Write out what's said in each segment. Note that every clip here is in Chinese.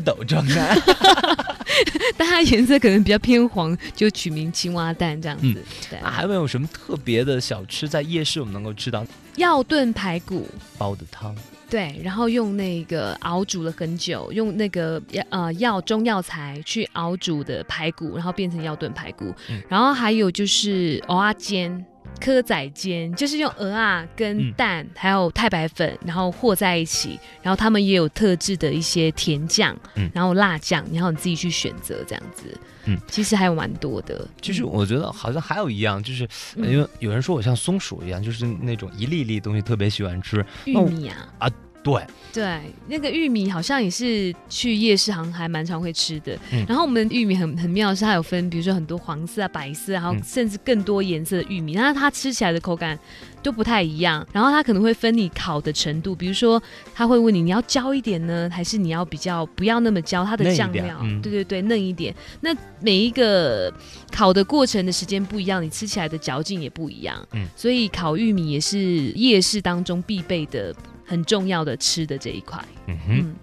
蝌蚪状态。但它颜色可能比较偏黄，就取名青蛙蛋这样子。对，还有没有什么特别的小吃在夜市我们能够吃到？药炖排骨煲的汤。对，然后用那个熬煮了很久，用那个呃药中药材去熬煮的排骨，然后变成药炖排骨。嗯然后还有就是蚵仔煎。蚵仔煎就是用鹅啊跟蛋还有太白粉，然后和在一起，然后他们也有特制的一些甜酱，然后辣酱，然后你自己去选择这样子。嗯，其实还有蛮多的。其实我觉得好像还有一样，就是因为有人说我像松鼠一样，就是那种一粒粒东西特别喜欢吃玉米啊啊。对对，那个玉米好像也是去夜市行还蛮常会吃的。然后我们的玉米很很妙，是它有分，比如说很多黄色啊、白色，然后甚至更多颜色的玉米，那它吃起来的口感都不太一样。然后它可能会分你烤的程度，比如说他会问你你要焦一点呢，还是你要比较不要那么焦？它的酱料，对对对，嫩一点。那每一个烤的过程的时间不一样，你吃起来的嚼劲也不一样。嗯，所以烤玉米也是夜市当中必备的。很重要的吃的这一块，嗯哼，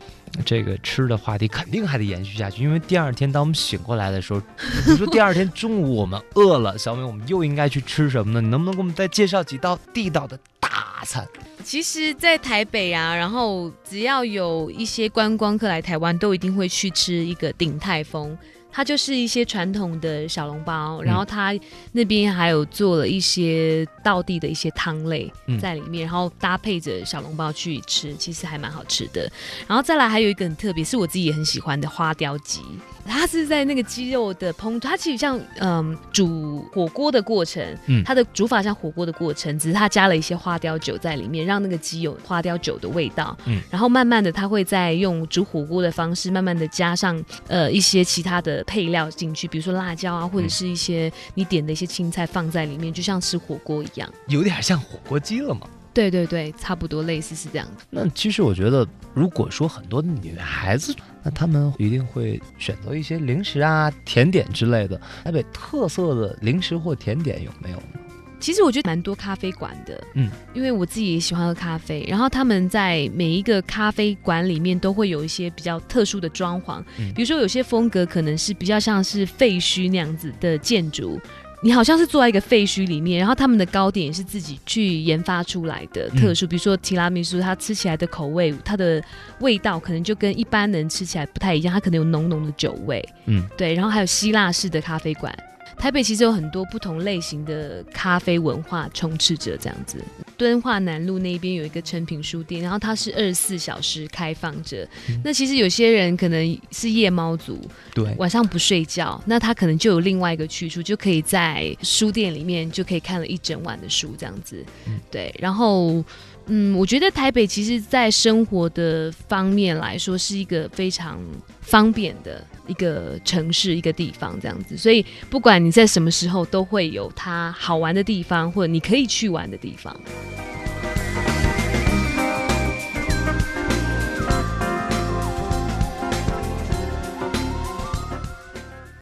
这个吃的话题肯定还得延续下去，因为第二天当我们醒过来的时候，你说第二天中午我们饿了，小美我们又应该去吃什么呢？你能不能给我们再介绍几道地道的大餐？其实，在台北啊，然后只要有一些观光客来台湾，都一定会去吃一个鼎泰丰。它就是一些传统的小笼包，然后它那边还有做了一些道地的一些汤类在里面，然后搭配着小笼包去吃，其实还蛮好吃的。然后再来还有一个很特别，是我自己也很喜欢的花雕鸡。它是在那个鸡肉的烹，它其实像嗯煮火锅的过程，嗯，它的煮法像火锅的过程，只是它加了一些花雕酒在里面，让那个鸡有花雕酒的味道，嗯，然后慢慢的它会再用煮火锅的方式，慢慢的加上呃一些其他的配料进去，比如说辣椒啊，或者是一些你点的一些青菜放在里面，就像吃火锅一样，有点像火锅鸡了嘛。对对对，差不多类似是这样。那其实我觉得，如果说很多女孩子，那他们一定会选择一些零食啊、甜点之类的。台北特色的零食或甜点有没有呢？其实我觉得蛮多咖啡馆的，嗯，因为我自己也喜欢喝咖啡。然后他们在每一个咖啡馆里面都会有一些比较特殊的装潢，比如说有些风格可能是比较像是废墟那样子的建筑。你好像是坐在一个废墟里面，然后他们的糕点也是自己去研发出来的特殊，比如说提拉米苏，它吃起来的口味，它的味道可能就跟一般人吃起来不太一样，它可能有浓浓的酒味，嗯，对，然后还有希腊式的咖啡馆。台北其实有很多不同类型的咖啡文化充斥着，这样子。敦化南路那边有一个成品书店，然后它是二十四小时开放着。那其实有些人可能是夜猫族，对，晚上不睡觉，那他可能就有另外一个去处，就可以在书店里面就可以看了一整晚的书，这样子。对，然后。嗯，我觉得台北其实，在生活的方面来说，是一个非常方便的一个城市、一个地方，这样子。所以，不管你在什么时候，都会有它好玩的地方，或者你可以去玩的地方。